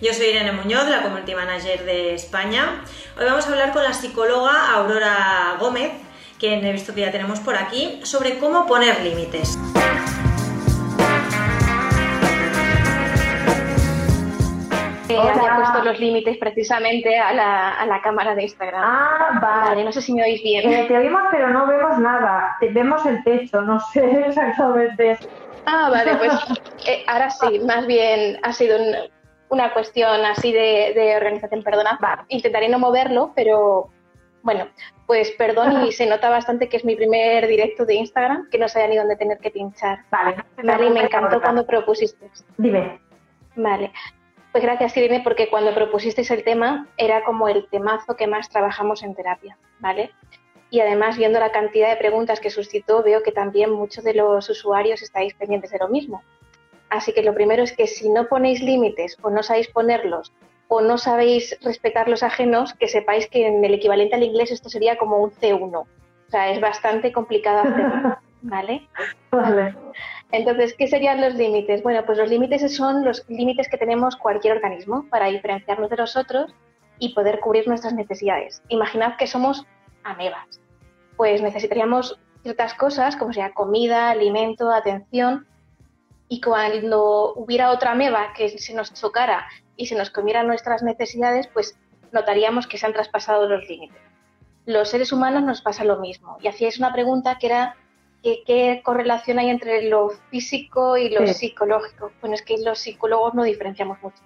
Yo soy Irene Muñoz, la Community Manager de España. Hoy vamos a hablar con la psicóloga Aurora Gómez, quien he visto que ya tenemos por aquí, sobre cómo poner límites. Eh, había puesto los límites precisamente a la, cámara de Instagram. Ah, vale. No sé si me oís bien. Eh, te oímos, pero no vemos nada. Vemos el techo, no sé exactamente. Ah, vale, pues eh, ahora sí, más bien ha sido una cuestión así de, organización, perdona. Intentaré no moverlo, pero bueno, pues perdón y se nota bastante que es mi primer directo de Instagram, que no sabía ni dónde tener que pinchar. Vale, vale y me encantó cuando propusiste. Dime. Vale. Pues gracias, Irene, porque cuando propusisteis el tema era como el temazo que más trabajamos en terapia, ¿vale? Y además, viendo la cantidad de preguntas que suscitó, veo que también muchos de los usuarios estáis pendientes de lo mismo. Así que lo primero es que si no ponéis límites o no sabéis ponerlos o no sabéis respetar los ajenos, que sepáis que en el equivalente al inglés esto sería como un C1. O sea, es bastante complicado hacerlo, ¿vale? Vale. Entonces, ¿qué serían los límites? Bueno, pues los límites son los límites que tenemos cualquier organismo para diferenciarnos de los otros y poder cubrir nuestras necesidades. Imaginad que somos amebas pues necesitaríamos ciertas cosas, como sea comida, alimento, atención, y cuando hubiera otra ameba que se nos chocara y se nos comiera nuestras necesidades, pues notaríamos que se han traspasado los límites. Los seres humanos nos pasa lo mismo. Y hacíais una pregunta que era ¿qué, correlación hay entre lo físico y lo psicológico? Bueno, es que los psicólogos no diferenciamos mucho.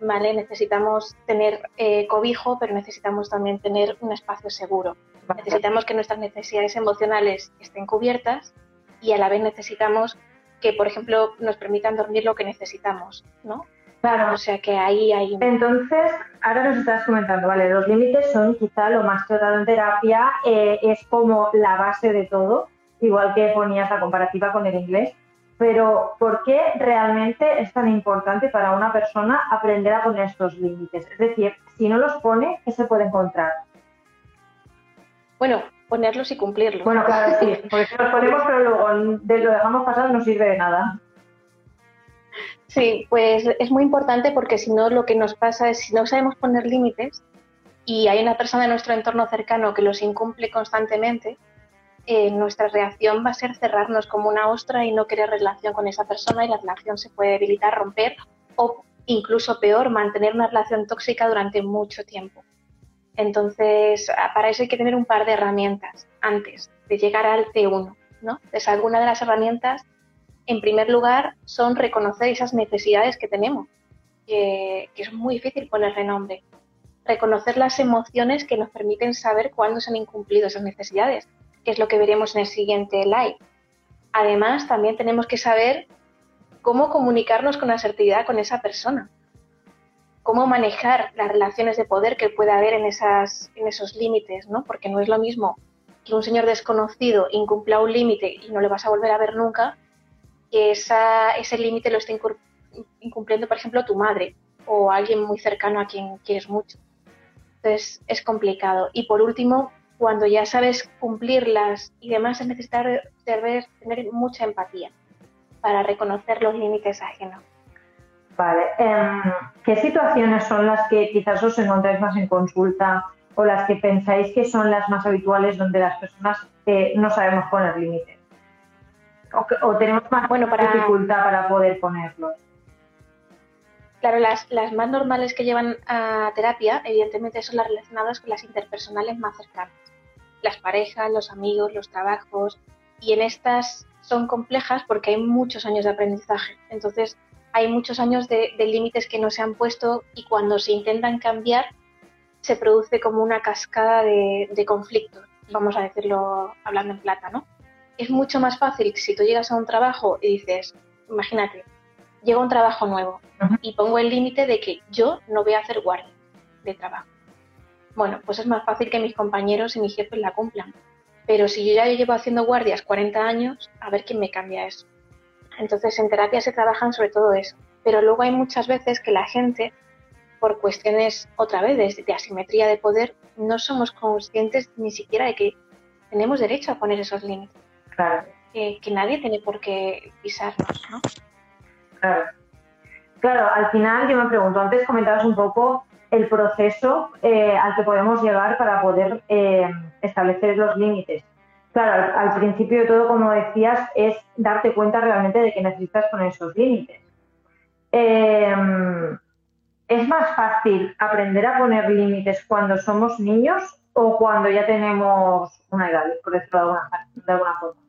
¿Vale? Necesitamos tener eh, cobijo, pero necesitamos también tener un espacio seguro. Necesitamos que nuestras necesidades emocionales estén cubiertas y a la vez necesitamos que, por ejemplo, nos permitan dormir lo que necesitamos, ¿no? Claro. O sea que ahí hay... Entonces, ahora nos estás comentando, vale, los límites son quizá lo más tratado en terapia, eh, es como la base de todo, igual que ponías la comparativa con el inglés, pero ¿por qué realmente es tan importante para una persona aprender a poner estos límites? Es decir, si no los pone, ¿qué se puede encontrar? Bueno, ponerlos y cumplirlos. Bueno, claro, sí, porque los ponemos pero luego lo dejamos pasar no sirve de nada. Sí, pues es muy importante porque si no lo que nos pasa es si no sabemos poner límites y hay una persona en nuestro entorno cercano que los incumple constantemente, eh, nuestra reacción va a ser cerrarnos como una ostra y no querer relación con esa persona y la relación se puede debilitar, romper o incluso peor, mantener una relación tóxica durante mucho tiempo. Entonces, para eso hay que tener un par de herramientas antes de llegar al T1, ¿no? Entonces, alguna de las herramientas, en primer lugar, son reconocer esas necesidades que tenemos, que, es muy difícil ponerle nombre. Reconocer las emociones que nos permiten saber cuándo se han incumplido esas necesidades, que es lo que veremos en el siguiente live. Además, también tenemos que saber cómo comunicarnos con asertividad con esa persona cómo manejar las relaciones de poder que pueda haber en, esos límites, ¿no? Porque no es lo mismo que un señor desconocido incumpla un límite y no le vas a volver a ver nunca, que esa, ese límite lo esté incumpliendo, por ejemplo, tu madre o alguien muy cercano a quien quieres mucho. Entonces es complicado. Y por último, cuando ya sabes cumplirlas y demás, es necesario tener mucha empatía para reconocer los límites ajenos. Vale. Em, ¿Qué situaciones son las que quizás os encontráis más en consulta o las que pensáis que son las más habituales donde las personas eh, no sabemos poner límites? O, tenemos más bueno, para... dificultad para poder ponerlos? Claro, las, las más normales que llevan a terapia, evidentemente, son las relacionadas con las interpersonales más cercanas. Las parejas, los amigos, los trabajos. Y en estas son complejas porque hay muchos años de aprendizaje. Entonces, hay muchos años de, límites que no se han puesto y cuando se intentan cambiar se produce como una cascada de, conflictos, vamos a decirlo hablando en plata, ¿no? Es mucho más fácil si tú llegas a un trabajo y dices, imagínate, llega un trabajo nuevo y pongo el límite de que yo no voy a hacer guardia de trabajo. bueno, pues es más fácil que mis compañeros y mis jefes la cumplan. Pero si yo ya llevo haciendo guardias 40 años, a ver quién me cambia eso. Entonces en terapia se trabajan sobre todo eso. Pero luego hay muchas veces que la gente, por cuestiones otra vez de, asimetría de poder, no somos conscientes ni siquiera de que tenemos derecho a poner esos límites. Claro. Que, nadie tiene por qué pisarnos, ¿no? Claro. Claro, al final yo me pregunto, antes comentabas un poco el proceso eh, al que podemos llegar para poder eh, establecer los límites. Claro, al, principio de todo, como decías, es darte cuenta realmente de que necesitas poner esos límites. Em, ¿Es más fácil aprender a poner límites cuando somos niños o cuando ya tenemos una edad, por decirlo de alguna, forma?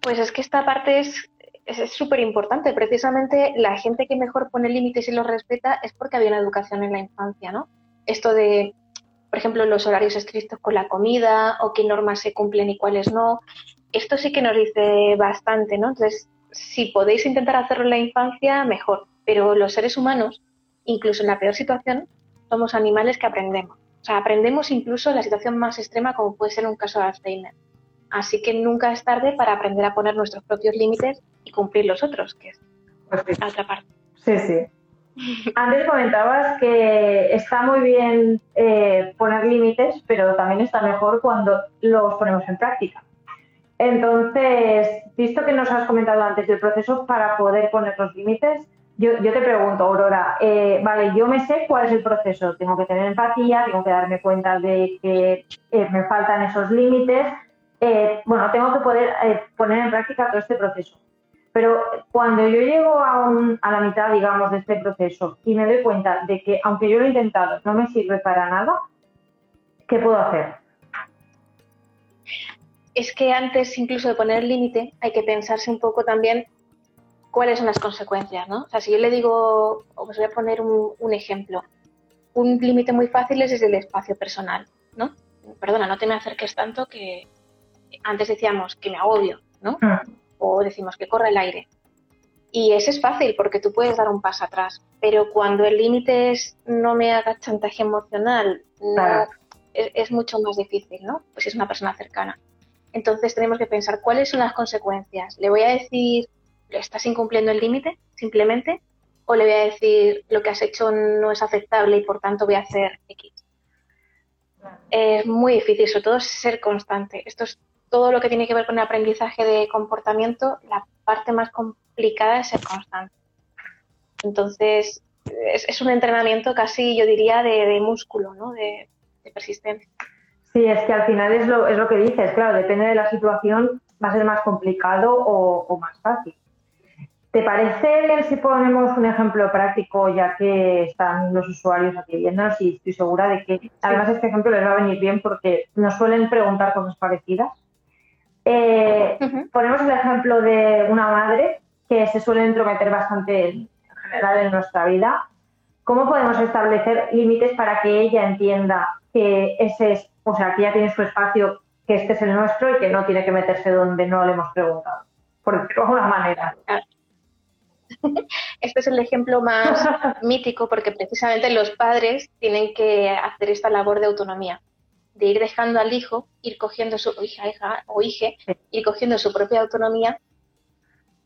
Pues es que esta parte es es súper importante. Precisamente la gente que mejor pone límites y los respeta es porque había una educación en la infancia, ¿no? Esto de, por ejemplo, los horarios estrictos con la comida o qué normas se cumplen y cuáles no. Esto sí que nos dice bastante, ¿no? Entonces, si podéis intentar hacerlo en la infancia, mejor. Pero los seres humanos, incluso en la peor situación, somos animales que aprendemos. O sea, aprendemos incluso en la situación más extrema, como puede ser un caso de Alzheimer. Así que nunca es tarde para aprender a poner nuestros propios límites y cumplir los otros, que es pues la otra parte. Sí, sí. Antes comentabas que está muy bien eh, poner límites, pero también está mejor cuando los ponemos en práctica. Entonces, visto que nos has comentado antes del proceso para poder poner los límites, yo, te pregunto, Aurora, eh, vale, yo me sé cuál es el proceso. Tengo que tener empatía, tengo que darme cuenta de que eh, me faltan esos límites, bueno, tengo que poder poner en práctica todo este proceso. Pero cuando yo llego a, a, la mitad, digamos, de este proceso y me doy cuenta de que, aunque yo lo he intentado, no me sirve para nada, ¿qué puedo hacer? Es que antes incluso de poner el límite hay que pensarse un poco también cuáles son las consecuencias, ¿no? O sea, si yo le digo, os voy a poner un, un ejemplo, un límite muy fácil es desde el espacio personal, ¿no? Perdona, no te me acerques tanto que, antes decíamos que me agobio, ¿no? Ah. O decimos que corre el aire. Y ese es fácil porque tú puedes dar un paso atrás, pero cuando el límite es no me haga chantaje emocional, es, mucho más difícil, ¿no? Pues si es una persona cercana. Entonces tenemos que pensar cuáles son las consecuencias. ¿Le voy a decir, estás incumpliendo el límite simplemente? ¿O le voy a decir, lo que has hecho no es aceptable y por tanto voy a hacer X? Es muy difícil, sobre todo ser constante. Esto es todo lo que tiene que ver con el aprendizaje de comportamiento, la parte más complicada es ser constante. Entonces, es, un entrenamiento casi, yo diría, de, músculo, ¿no? De, persistencia. Sí, es que al final es lo, es lo que dices, claro, depende de la situación, va a ser más complicado o, más fácil. ¿Te parece bien si ponemos un ejemplo práctico, ya que están los usuarios aquí viéndonos y estoy segura de que además este ejemplo les va a venir bien porque nos suelen preguntar cosas parecidas? Eh, ponemos el ejemplo de una madre que se suele entrometer bastante en general en nuestra vida. ¿Cómo podemos establecer límites para que ella entienda que ese es, o sea, que ya tiene su espacio, que este es el nuestro y que no tiene que meterse donde no le hemos preguntado? Por decirlo de alguna manera. Este es el ejemplo más mítico porque precisamente los padres tienen que hacer esta labor de autonomía de ir dejando al hijo, ir cogiendo su hija, hija o hija, ir cogiendo su propia autonomía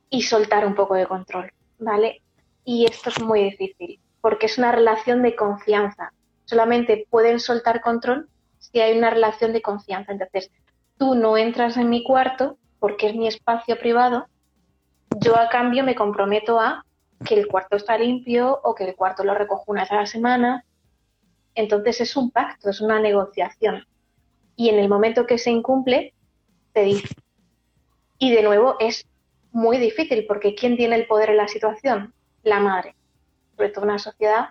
y soltar un poco de control, ¿vale? Y esto es muy difícil, porque es una relación de confianza. Solamente pueden soltar control si hay una relación de confianza. Entonces, tú no entras en mi cuarto porque es mi espacio privado, yo a cambio me comprometo a que el cuarto está limpio o que el cuarto lo recojo una vez a la semana entonces es un pacto, es una negociación. Y en el momento que se incumple, te dice. Y de nuevo es muy difícil porque ¿quién tiene el poder en la situación? La madre. Sobre todo una sociedad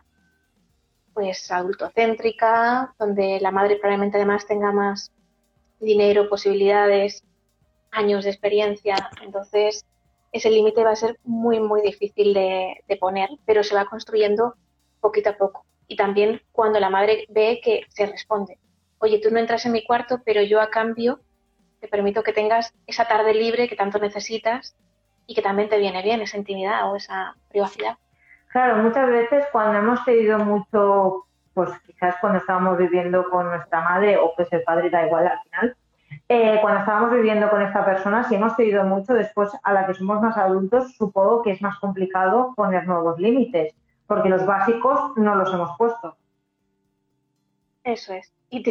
pues adultocéntrica, donde la madre probablemente además tenga más dinero, posibilidades, años de experiencia. Entonces, ese límite va a ser muy, muy difícil de, de, poner, pero se va construyendo poquito a poco y también cuando la madre ve que se responde, oye, tú no entras en mi cuarto, pero yo a cambio te permito que tengas esa tarde libre que tanto necesitas y que también te viene bien esa intimidad o esa privacidad. Claro, muchas veces cuando hemos tenido mucho pues quizás cuando estábamos viviendo con nuestra madre o pues el padre da igual al final, eh, cuando estábamos viviendo con esta persona, si hemos cedido mucho, después a la que somos más adultos, supongo que es más complicado poner nuevos límites, porque los básicos no los hemos puesto. Eso es. Y,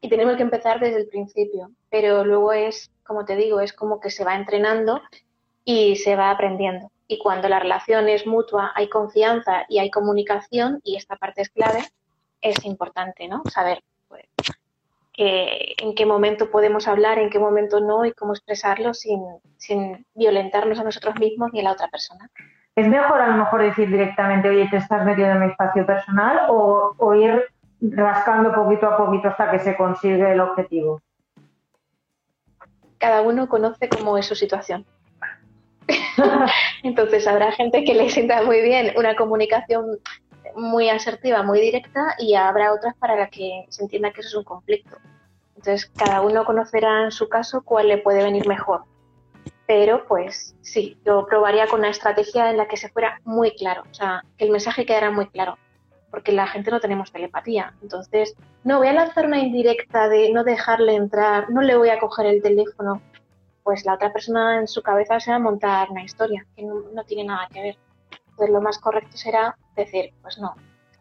y tenemos que empezar desde el principio, pero luego es, como te digo, es como que se va entrenando y se va aprendiendo. Y cuando la relación es mutua, hay confianza y hay comunicación, y esta parte es clave, es importante, ¿no? Saber pues, en qué momento podemos hablar, en qué momento no y cómo expresarlo sin, sin violentarnos a nosotros mismos ni a la otra persona. ¿Es mejor a lo mejor decir directamente, oye, te estás metiendo en mi espacio personal o, o ir rascando poquito a poquito hasta que se consigue el objetivo? Cada uno conoce cómo es su situación. Entonces habrá gente que le sienta muy bien una comunicación muy asertiva, muy directa y habrá otras para las que se entienda que eso es un conflicto. Entonces, cada uno conocerá en su caso cuál le puede venir mejor. Pero, pues sí, yo probaría con una estrategia en la que se fuera muy claro, o sea, que el mensaje quedara muy claro, porque la gente no tenemos telepatía. Entonces, no voy a lanzar una indirecta de no dejarle entrar, no le voy a coger el teléfono. Pues la otra persona en su cabeza se va a montar una historia que no, tiene nada que ver. Entonces, lo más correcto será decir, pues no,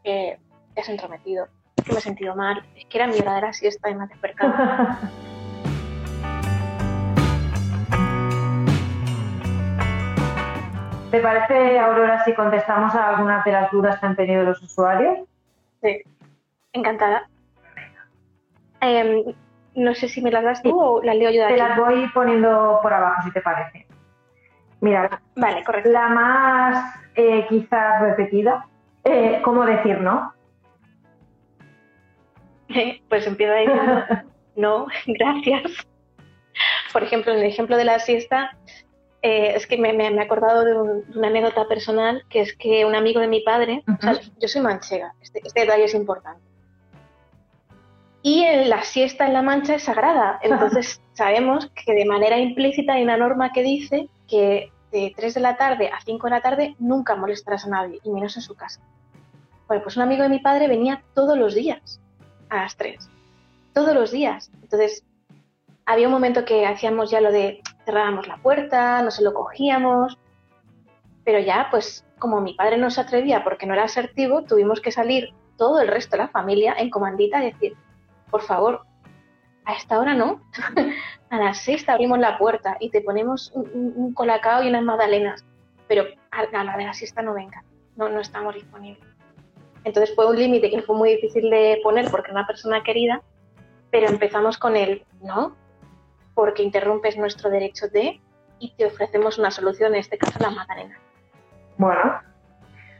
que te has entrometido, que me he sentido mal, es que era mi hora de la siesta y me has despertado. ¿Te parece, Aurora, si contestamos a algunas de las dudas que han tenido los usuarios? Sí, encantada. Em, no sé si me las das tú o las leo yo de Te las voy poniendo por abajo, si te parece. Mira, Vale, correcto. la más eh, quizás repetida, eh, ¿cómo decir no? Pues empiezo diciendo, no, gracias. Por ejemplo, en el ejemplo de la siesta, eh, es que me, me- me he acordado de, un- de una anécdota personal, que es que un amigo de mi padre, o sea, yo soy manchega, este, este detalle es importante. Y en la siesta en la mancha es sagrada, entonces sabemos que de manera implícita hay una norma que dice que de 3 de la tarde a 5 de la tarde nunca molestarás a nadie, y menos en su casa. Bueno, pues un amigo de mi padre venía todos los días a las 3. Todos los días. Entonces, había un momento que hacíamos ya lo de cerrábamos la puerta, no se lo cogíamos, pero ya, pues, como mi padre no se atrevía porque no era asertivo, tuvimos que salir todo el resto de la familia en comandita y decir, por favor, a esta hora no, a las 6 te abrimos la puerta y te ponemos un- un colacao y unas magdalenas, pero a, a la de la siesta no venga, no, no estamos disponibles. Entonces fue un límite que fue muy difícil de poner porque era una persona querida, pero empezamos con el no, porque interrumpes nuestro derecho de y te ofrecemos una solución, en este caso la magdalena. Bueno,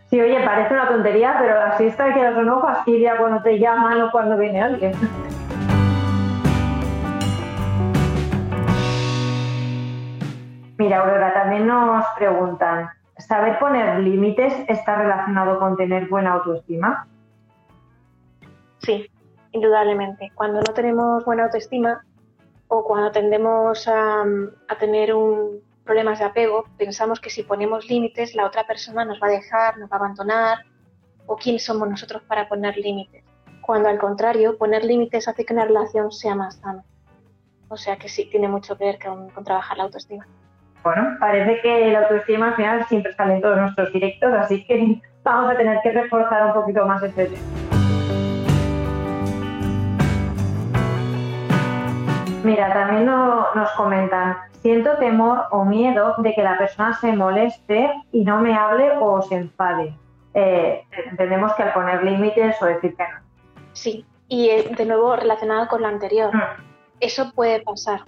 sí, oye, parece una tontería, pero la siesta, que o no, fastidia cuando te llaman o cuando viene alguien. Mira, Aurora, también nos preguntan, ¿saber poner límites está relacionado con tener buena autoestima? Sí, indudablemente. Cuando no tenemos buena autoestima o cuando tendemos a, a tener un, problemas de apego, pensamos que si ponemos límites, la otra persona nos va a dejar, nos va a abandonar, o quién somos nosotros para poner límites. Cuando al contrario, poner límites hace que una relación sea más sana. O sea que sí, tiene mucho que ver con, con trabajar la autoestima. Bueno, parece que la autoestima al final siempre sale en todos nuestros directos, así que vamos a tener que reforzar un poquito más este tema. Mira, también no- nos comentan, siento temor o miedo de que la persona se moleste y no me hable o se enfade. Eh, entendemos que al poner límites o decir que no. Sí, y eh, de nuevo relacionado con lo anterior. Mm. Eso puede pasar,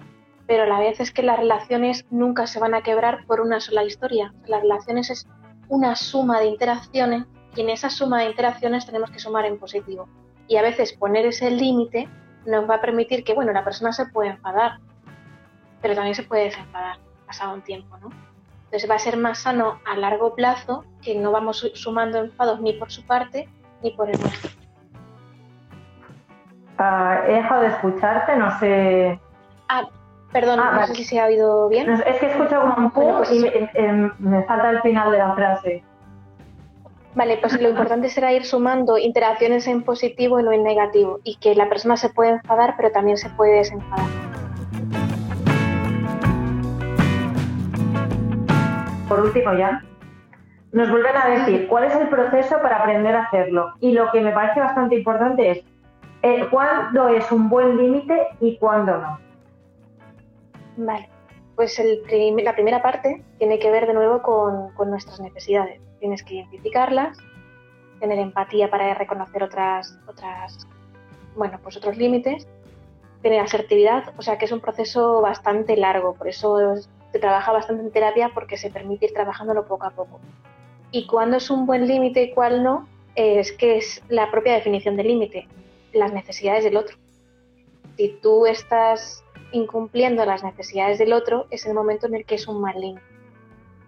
pero a la vez es que las relaciones nunca se van a quebrar por una sola historia. Las relaciones es una suma de interacciones y en esa suma de interacciones tenemos que sumar en positivo. Y a veces poner ese límite nos va a permitir que, bueno, la persona se puede enfadar, pero también se puede desenfadar pasado un tiempo, ¿no? Entonces va a ser más sano a largo plazo que no vamos su- sumando enfados ni por su parte ni por el nuestro. Ah, he dejado de escucharte, no sé. Ah, perdón, Ah, no vale. sé si se ha oído bien. no es que escucho como un Bueno, pum pues- y me, em, me falta el final de la frase. Vale, pues lo importante será ir sumando interacciones en positivo y no en negativo y que la persona se puede enfadar pero también se puede desenfadar. Por último ya, nos vuelven a decir cuál es el proceso para aprender a hacerlo. Y lo que me parece bastante importante es cuándo es un buen límite y cuándo no. Vale, pues la primera parte tiene que ver de nuevo con, con, nuestras necesidades. Tienes que identificarlas, tener empatía para reconocer otras, otras, bueno, pues otros límites, tener asertividad, o sea que es un proceso bastante largo, por eso se trabaja bastante en terapia porque se permite ir trabajándolo poco a poco. Y cuándo es un buen límite y cuál no, es que es la propia definición del límite, las necesidades del otro. Si tú estás incumpliendo las necesidades del otro, es el momento en el que es un mal.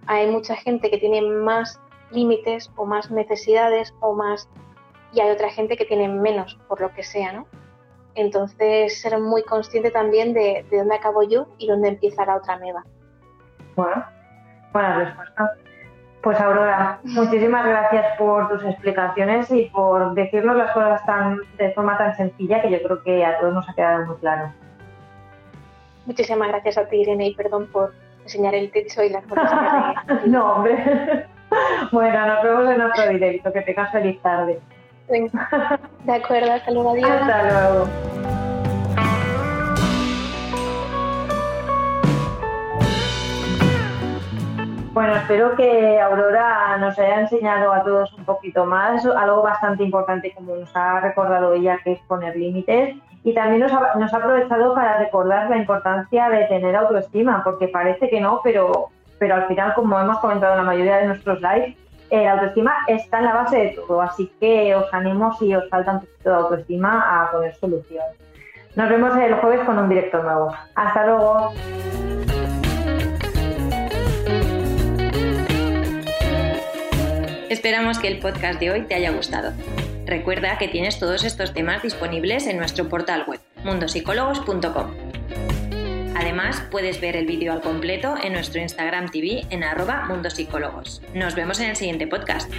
Hay mucha gente que tiene más límites o más necesidades o más y hay otra gente que tiene menos por lo que sea, ¿no? Entonces ser muy consciente también de, de dónde acabo yo y dónde empieza la otra meva. Bueno, buena respuesta. Pues Aurora, muchísimas gracias por tus explicaciones y por decirnos las cosas tan, de forma tan sencilla que yo creo que a todos nos ha quedado muy claro. Muchísimas gracias a ti, Irene, y perdón por enseñar el techo y las cosas. no, hombre. bueno, nos vemos en otro directo. Que tengas feliz tarde. De acuerdo, hasta luego. Adiós. Hasta luego. Bueno, espero que Aurora nos haya enseñado a todos un poquito más, algo bastante importante como nos ha recordado ella, que es poner límites. Y también nos ha, nos ha aprovechado para recordar la importancia de tener autoestima, porque parece que no, pero, pero al final, como hemos comentado en la mayoría de nuestros lives, eh, la autoestima está en la base de todo. Así que os animo, si os falta un poquito de autoestima, a poner solución. Nos vemos el jueves con un directo nuevo. Hasta luego. Esperamos que el podcast de hoy te haya gustado. Recuerda que tienes todos estos temas disponibles en nuestro portal web mundosicólogos.com. Además, puedes ver el vídeo al completo en nuestro Instagram TV en arroba mundosicólogos. Nos vemos en el siguiente podcast.